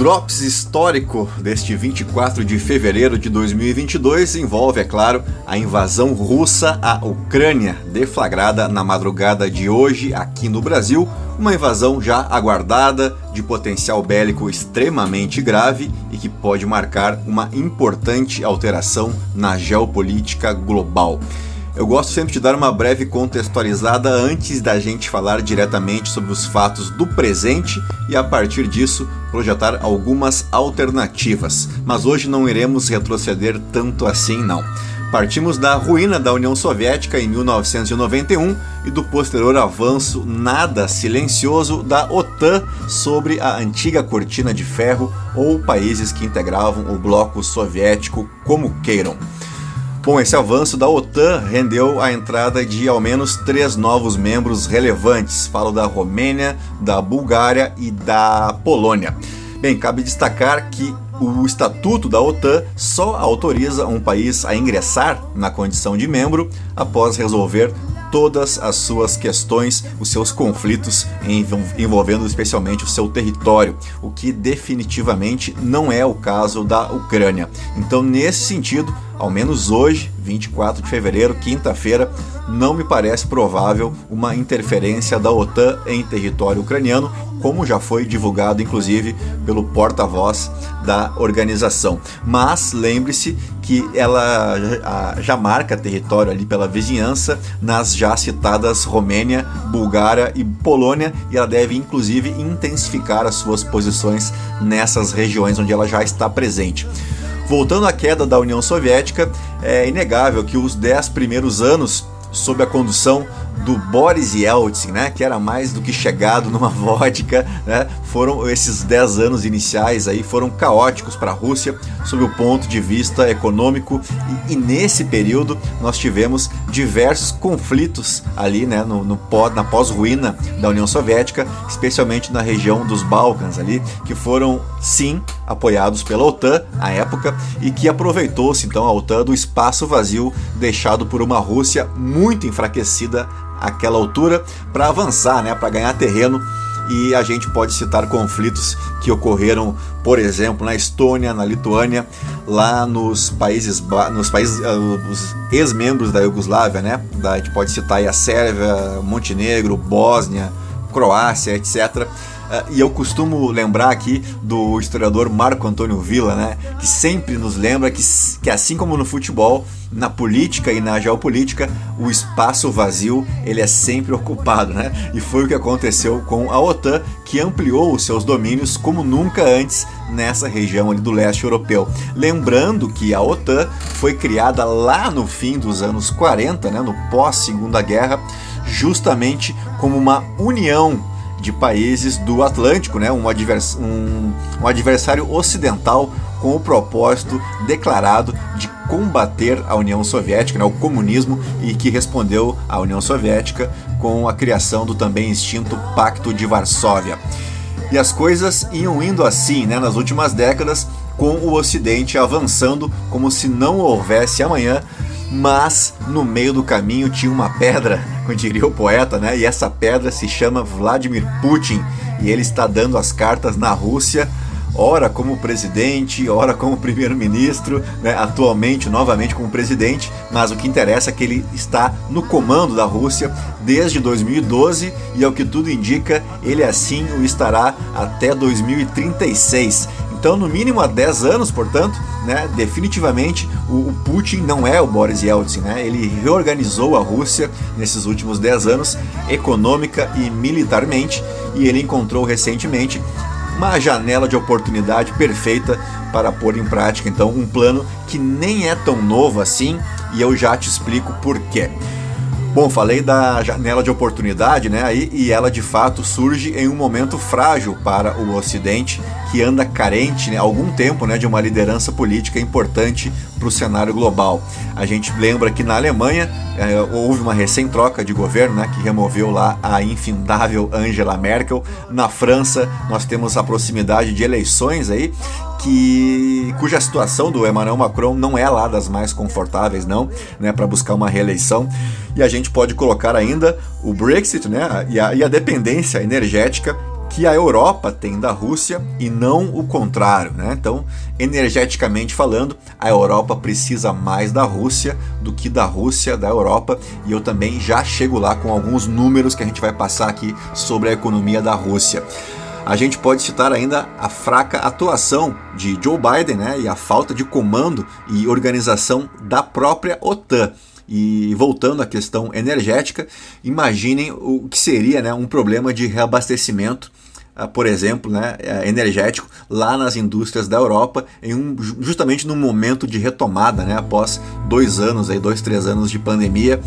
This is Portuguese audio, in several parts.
Drops histórico deste 24 de fevereiro de 2022 envolve, é claro, a invasão russa à Ucrânia, deflagrada na madrugada de hoje aqui no Brasil, uma invasão já aguardada, de potencial bélico extremamente grave e que pode marcar uma importante alteração na geopolítica global. Eu gosto sempre de dar uma breve contextualizada antes da gente falar diretamente sobre os fatos do presente e a partir disso projetar algumas alternativas. Mas hoje não iremos retroceder tanto assim não. Partimos da ruína da União Soviética em 1991 e do posterior avanço nada silencioso da OTAN sobre a antiga cortina de ferro ou países que integravam o bloco soviético, como queiram. Bom, esse avanço da OTAN rendeu a entrada de ao menos três novos membros relevantes. Falo da Romênia, da Bulgária e da Polônia. Bem, cabe destacar que o estatuto da OTAN só autoriza um país a ingressar na condição de membro após resolver todas as suas questões, os seus conflitos envolvendo especialmente o seu território, o que definitivamente não é o caso da Ucrânia. Então, nesse sentido, ao menos hoje, 24 de fevereiro, quinta-feira, não me parece provável uma interferência da OTAN em território ucraniano, como já foi divulgado inclusive pelo porta-voz da organização. Mas lembre-se que ela já marca território ali pela vizinhança nas já citadas Romênia, Bulgária e Polônia, e ela deve inclusive intensificar as suas posições nessas regiões onde ela já está presente. Voltando à queda da União Soviética, é inegável que os dez primeiros anos sob a condução do Boris Yeltsin, né, que era mais do que chegado numa vodka, né, foram esses 10 anos iniciais aí foram caóticos para a Rússia sob o ponto de vista econômico e, e, nesse período nós tivemos diversos conflitos ali, né, no, no na pós-ruína da União Soviética, especialmente na região dos Balcãs ali, que foram sim apoiados pela OTAN à época e que aproveitou-se então a OTAN do espaço vazio deixado por uma Rússia muito enfraquecida àquela altura para avançar, né, para ganhar terreno e a gente pode citar conflitos que ocorreram, por exemplo, na Estônia, na Lituânia, lá nos países, nos países, uh, os ex-membros da Iugoslávia, né? A gente pode citar a Sérvia, Montenegro, Bósnia, Croácia, etc. Uh, e eu costumo lembrar aqui do historiador Marco Antônio Villa, né, que sempre nos lembra que, que assim como no futebol, na política e na geopolítica, o espaço vazio ele é sempre ocupado, né? E foi o que aconteceu com a OTAN, que ampliou os seus domínios como nunca antes nessa região ali do leste europeu. Lembrando que a OTAN foi criada lá no fim dos anos 40, né, no pós Segunda Guerra, justamente como uma união de países do Atlântico, né? um, advers um, um adversário ocidental com o propósito declarado de combater a União Soviética, né, o comunismo, e que respondeu à União Soviética com a criação do também extinto Pacto de Varsóvia. E as coisas iam indo assim né, nas últimas décadas, com o Ocidente avançando como se não houvesse amanhã, mas no meio do caminho tinha uma pedra, como diria o poeta, né? E essa pedra se chama Vladimir Putin e ele está dando as cartas na Rússia, ora como presidente, ora como primeiro-ministro, né? atualmente novamente como presidente, mas o que interessa é que ele está no comando da Rússia desde 2012 e ao que tudo indica, ele assim o estará até 2036. Então, no mínimo há 10 anos, portanto, né, definitivamente o, o, Putin não é o Boris Yeltsin. Né? Ele reorganizou a Rússia nesses últimos 10 anos, econômica e militarmente, e ele encontrou recentemente uma janela de oportunidade perfeita para pôr em prática então um plano que nem é tão novo assim, e eu já te explico por quê. Bom, falei da janela de oportunidade, né? Aí, e ela de fato surge em um momento frágil para o Ocidente, que anda carente né, há algum tempo né, de uma liderança política importante para o cenário global. A gente lembra que na Alemanha é, houve uma recém-troca de governo né, que removeu lá a infindável Angela Merkel. Na França, nós temos a proximidade de eleições aí que cuja situação do Emmanuel Macron não é lá das mais confortáveis não, né, para buscar uma reeleição. E a gente pode colocar ainda o Brexit, né, e a, e a dependência energética que a Europa tem da Rússia e não o contrário. Né? Então, energeticamente falando, a Europa precisa mais da Rússia do que da Rússia da Europa. E eu também já chego lá com alguns números que a gente vai passar aqui sobre a economia da Rússia. A gente pode citar ainda a fraca atuação de Joe Biden né, e a falta de comando e organização da própria OTAN. E voltando à questão energética, imaginem o que seria né, um problema de reabastecimento ah, por exemplo, né, é, energético lá nas indústrias da Europa, em um, justamente num momento de retomada, né, após dois anos, aí, dois, três anos de pandemia.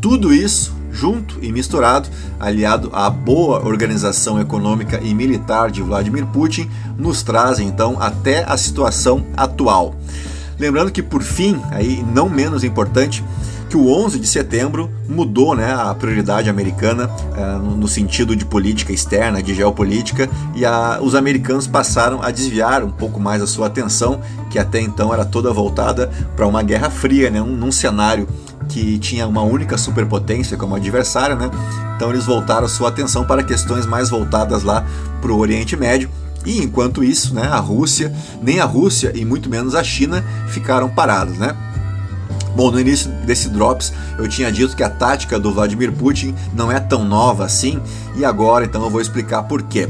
Tudo isso junto e misturado, aliado à boa organização econômica e militar de Vladimir Putin, nos traz então até a situação atual. Lembrando que por fim, aí não menos importante, que o 11 de setembro mudou né, a prioridade americana uh, no sentido de política externa, de geopolítica, e a, os americanos passaram a desviar um pouco mais a sua atenção, que até então era toda voltada para uma guerra fria, né, um, num cenário que tinha uma única superpotência como adversário, né? Então eles voltaram sua atenção para questões mais voltadas lá para o Oriente Médio. E enquanto isso, né, a Rússia, nem a Rússia e muito menos a China ficaram parados, né? Bom, no início desse Drops eu tinha dito que a tática do Vladimir Putin não é tão nova assim, e agora então eu vou explicar por quê.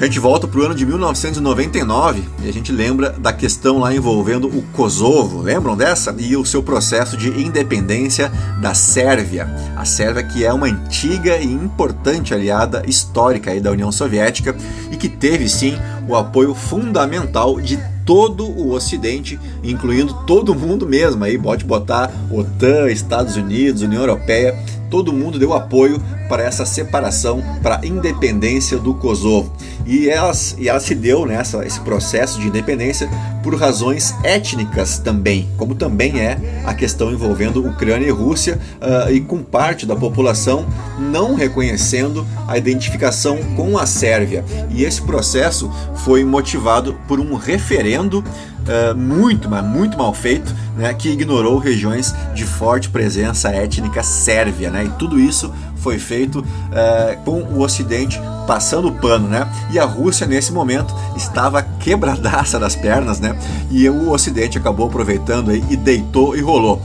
A gente volta para o ano de 1999 e a gente lembra da questão lá envolvendo o Kosovo, lembram dessa? E o seu processo de independência da Sérvia. A Sérvia que é uma antiga e importante aliada histórica da União Soviética e que teve sim o apoio fundamental de todo o Ocidente, incluindo todo mundo mesmo. Aí pode botar OTAN, Estados Unidos, União Europeia, todo mundo deu apoio para essa separação, para a independência do Kosovo. E ela, e ela se deu nessa né, esse processo de independência por razões étnicas também, como também é a questão envolvendo Ucrânia e Rússia, uh, e com parte da população não reconhecendo a identificação com a Sérvia. E esse processo foi motivado por um referendo uh, muito, mas muito mal feito, né, que ignorou regiões de forte presença étnica sérvia. Né, e tudo isso foi feito uh, com o Ocidente passando o pano, né? E a Rússia nesse momento estava quebradaça das pernas, né? E o Ocidente acabou aproveitando aí e deitou e rolou.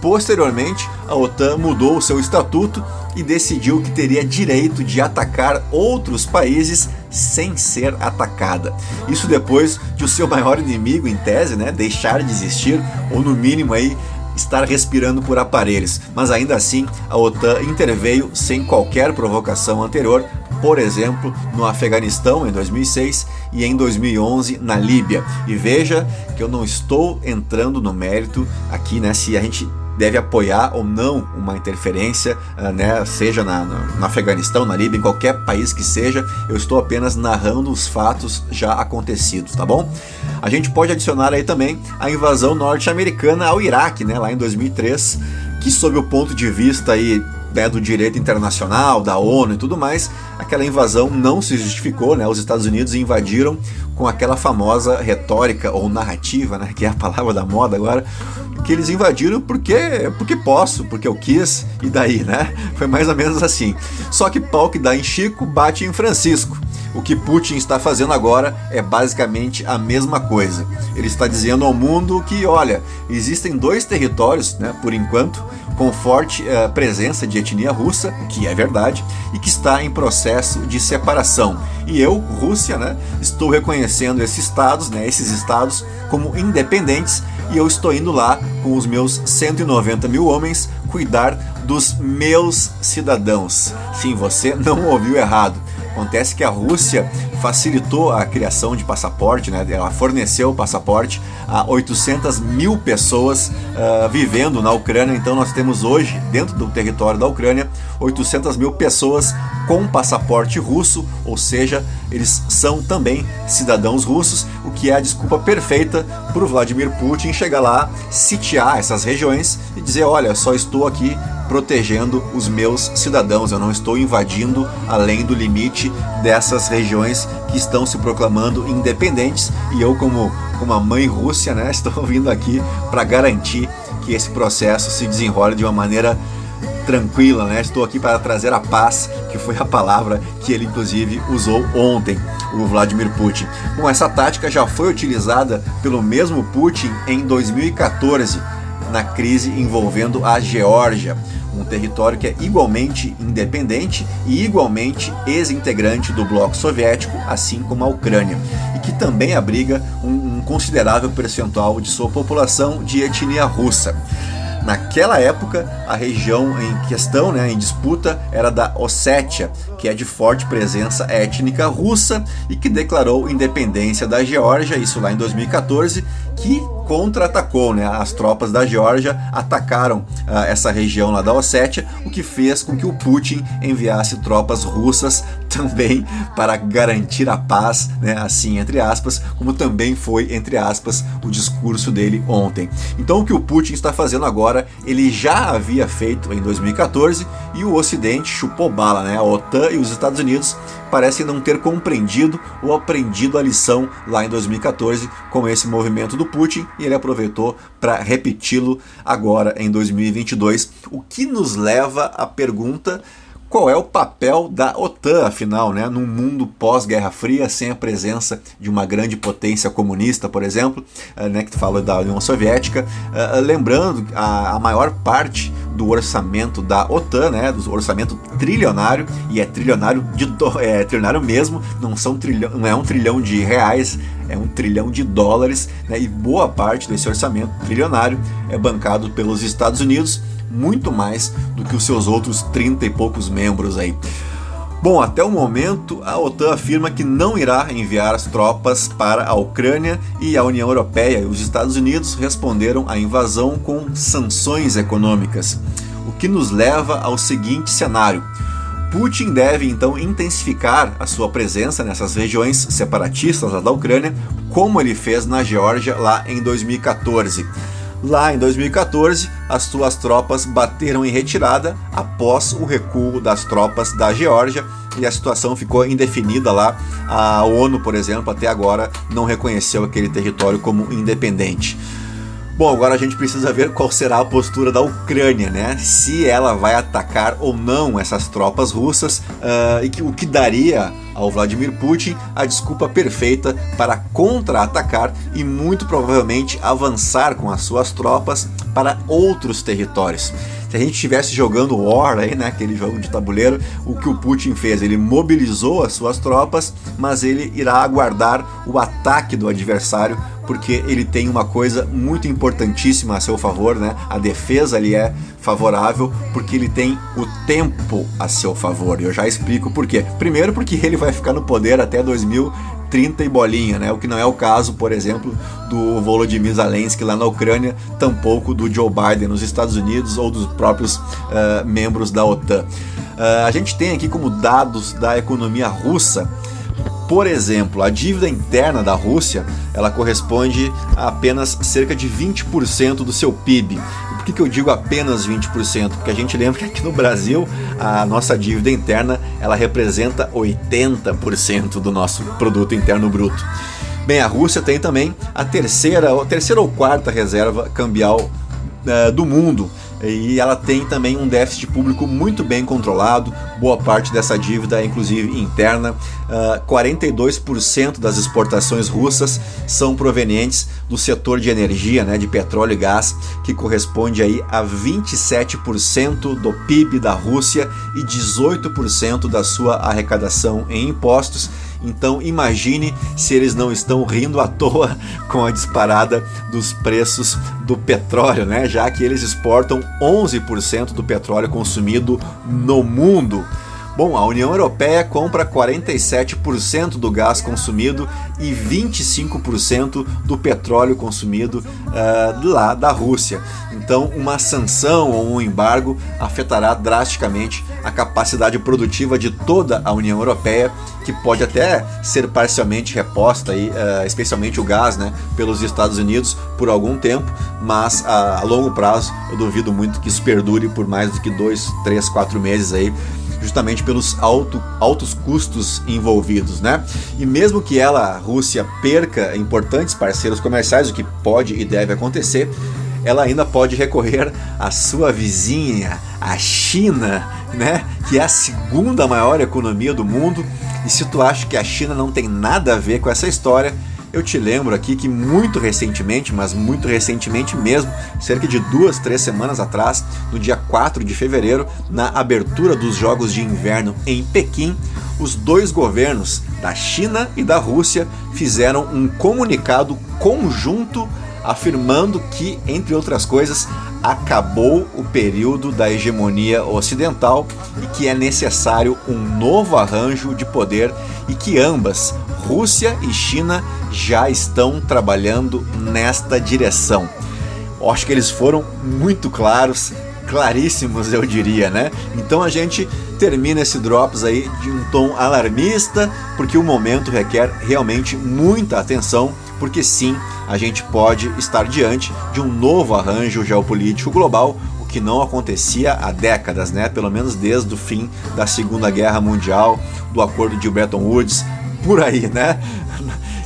Posteriormente, a OTAN mudou o seu estatuto e decidiu que teria direito de atacar outros países sem ser atacada. Isso depois de o seu maior inimigo, em tese, né, deixar de existir ou no mínimo aí estar respirando por aparelhos. Mas ainda assim, a OTAN interveio sem qualquer provocação anterior, por exemplo, no Afeganistão em 2006 e em 2011 na Líbia. E veja que eu não estou entrando no mérito aqui, né, se a gente deve apoiar ou não uma interferência, uh, né, seja na, na, no Afeganistão, na Líbia, em qualquer país que seja. Eu estou apenas narrando os fatos já acontecidos, tá bom? A gente pode adicionar aí também a invasão norte-americana ao Iraque, né, lá em 2003, que sob o ponto de vista aí né, do direito internacional, da ONU e tudo mais, aquela invasão não se justificou, né? Os Estados Unidos invadiram com aquela famosa retórica ou narrativa, né, que é a palavra da moda agora, que eles invadiram porque porque posso, porque eu quis e daí, né? Foi mais ou menos assim. Só que pau que dá em Chico bate em Francisco. O que Putin está fazendo agora é basicamente a mesma coisa. Ele está dizendo ao mundo que, olha, existem dois territórios, né, por enquanto, com forte uh, presença de etnia russa, que é verdade, e que está em processo de separação. E eu, Rússia, né, estou reconhecendo esses estados, né, esses estados como independentes, e eu estou indo lá com os meus 190 mil homens cuidar dos meus cidadãos. Sim, você não ouviu errado. Acontece que a Rússia facilitou a criação de passaporte, né? ela forneceu o passaporte a 800 mil pessoas uh, vivendo na Ucrânia. Então nós temos hoje, dentro do território da Ucrânia, 800 mil pessoas com passaporte russo, ou seja, eles são também cidadãos russos, o que é a desculpa perfeita para o Vladimir Putin chegar lá, sitiar essas regiões e dizer: olha, só estou aqui protegendo os meus cidadãos, eu não estou invadindo além do limite dessas regiões que estão se proclamando independentes e eu, como, como a mãe Rússia, né, estou vindo aqui para garantir que esse processo se desenrole de uma maneira tranquila, né? Estou aqui para trazer a paz, que foi a palavra que ele inclusive usou ontem, o Vladimir Putin. Bom, essa tática já foi utilizada pelo mesmo Putin em 2014, na crise envolvendo a Geórgia território que é igualmente independente e igualmente ex-integrante do bloco soviético, assim como a Ucrânia, e que também abriga um, um considerável percentual de sua população de etnia russa. Naquela época, a região em questão, né, em disputa, era da Ossétia, que é de forte presença étnica russa e que declarou independência da Geórgia, isso lá em 2014, que contra-atacou, né? As tropas da Geórgia atacaram uh, essa região lá da Ossétia, o que fez com que o Putin enviasse tropas russas também para garantir a paz, né? Assim, entre aspas, como também foi, entre aspas, o discurso dele ontem. Então, o que o Putin está fazendo agora, ele já havia feito em 2014 e o Ocidente chupou bala, né? A OTAN e os Estados Unidos parecem não ter compreendido ou aprendido a lição lá em 2014 com esse movimento do Putin e ele aproveitou para repeti-lo agora em 2022, o que nos leva à pergunta qual é o papel da OTAN, afinal, né, num mundo pós-Guerra Fria, sem a presença de uma grande potência comunista, por exemplo, uh, né, que fala da União Soviética, uh, lembrando a, a maior parte do orçamento da OTAN, né, do orçamento trilionário, e é trilionário de do, é trilionário mesmo, não são trilhão, não é um trilhão de reais, é um trilhão de dólares, né, e boa parte desse orçamento trilionário é bancado pelos Estados Unidos muito mais do que os seus outros 30 e poucos membros aí. Bom, até o momento, a OTAN afirma que não irá enviar as tropas para a Ucrânia e a União Europeia e os Estados Unidos responderam à invasão com sanções econômicas. O que nos leva ao seguinte cenário: Putin deve então intensificar a sua presença nessas regiões separatistas da Ucrânia, como ele fez na Geórgia lá em 2014. Lá em 2014, as suas tropas bateram em retirada após o recuo das tropas da Geórgia e a situação ficou indefinida lá. A ONU, por exemplo, até agora não reconheceu aquele território como independente. Bom, agora a gente precisa ver qual será a postura da Ucrânia, né? Se ela vai atacar ou não essas tropas russas uh, e que, o que daria ao Vladimir Putin a desculpa perfeita para contra-atacar e muito provavelmente avançar com as suas tropas para outros territórios se a gente estivesse jogando War aí, né, aquele jogo de tabuleiro, o que o Putin fez, ele mobilizou as suas tropas, mas ele irá aguardar o ataque do adversário porque ele tem uma coisa muito importantíssima a seu favor, né? A defesa ali é favorável porque ele tem o tempo a seu favor. E eu já explico por quê. Primeiro porque ele vai ficar no poder até 2030 e bolinha, né? O que não é o caso, por exemplo, do Volodymyr Zelensky lá na Ucrânia, tampouco do Joe Biden nos Estados Unidos ou dos próprios uh, membros da OTAN. Uh, a gente tem aqui como dados da economia russa por exemplo, a dívida interna da Rússia ela corresponde a apenas cerca de 20% do seu PIB. Por que, que eu digo apenas 20%? Porque a gente lembra que aqui no Brasil a nossa dívida interna ela representa 80% do nosso produto interno bruto. Bem, a Rússia tem também a terceira, a terceira ou quarta reserva cambial uh, do mundo e ela tem também um déficit público muito bem controlado, boa parte dessa dívida é inclusive interna. Uh, ah, 42% das exportações russas são provenientes do setor de energia, né, de petróleo e gás, que corresponde aí a 27% do PIB da Rússia e 18% da sua arrecadação em impostos. Então imagine se eles não estão rindo à toa com a disparada dos preços do petróleo, né? Já que eles exportam 11% do petróleo consumido no mundo. Bom, a União Europeia compra 47% do gás consumido e 25% do petróleo consumido uh, lá da Rússia. Então, uma sanção ou um embargo afetará drasticamente a capacidade produtiva de toda a União Europeia, que pode até ser parcialmente reposta, aí, uh, especialmente o gás, né, pelos Estados Unidos por algum tempo, mas uh, a longo prazo eu duvido muito que isso perdure por mais do que dois, três, quatro meses aí justamente pelos alto, altos custos envolvidos, né? E mesmo que ela, a Rússia, perca importantes parceiros comerciais, o que pode e deve acontecer, ela ainda pode recorrer à sua vizinha, a China, né, que é a segunda maior economia do mundo. E se tu acha que a China não tem nada a ver com essa história, eu te lembro aqui que muito recentemente, mas muito recentemente mesmo, cerca de duas, três semanas atrás, no dia 4 de fevereiro, na abertura dos Jogos de Inverno em Pequim, os dois governos da China e da Rússia fizeram um comunicado conjunto afirmando que, entre outras coisas, acabou o período da hegemonia ocidental e que é necessário um novo arranjo de poder e que ambas, Rússia e China, já estão trabalhando nesta direção. Acho que eles foram muito claros, claríssimos, eu diria, né? Então a gente termina esse Drops aí de um tom alarmista, porque o momento requer realmente muita atenção, porque sim, a gente pode estar diante de um novo arranjo geopolítico global, o que não acontecia há décadas, né? Pelo menos desde o fim da Segunda Guerra Mundial, do acordo de Bretton Woods, por aí, né?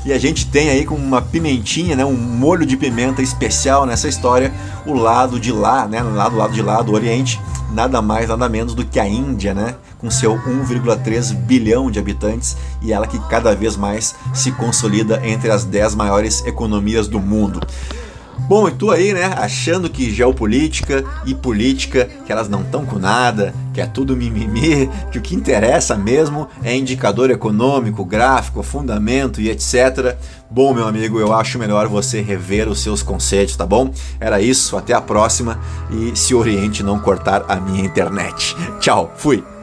E a gente tem aí com uma pimentinha, né, um molho de pimenta especial nessa história, o lado de lá, né, lá do lado de lá do Oriente, nada mais nada menos do que a Índia, né, com seu 1,3 bilhão de habitantes e ela que cada vez mais se consolida entre as 10 maiores economias do mundo. Bom, e tu aí, né, achando que geopolítica e política, que elas não estão com nada, que é tudo mimimi, que o que interessa mesmo é indicador econômico, gráfico, fundamento e etc. Bom, meu amigo, eu acho melhor você rever os seus conceitos, tá bom? Era isso, até a próxima e se oriente não cortar a minha internet. Tchau, fui!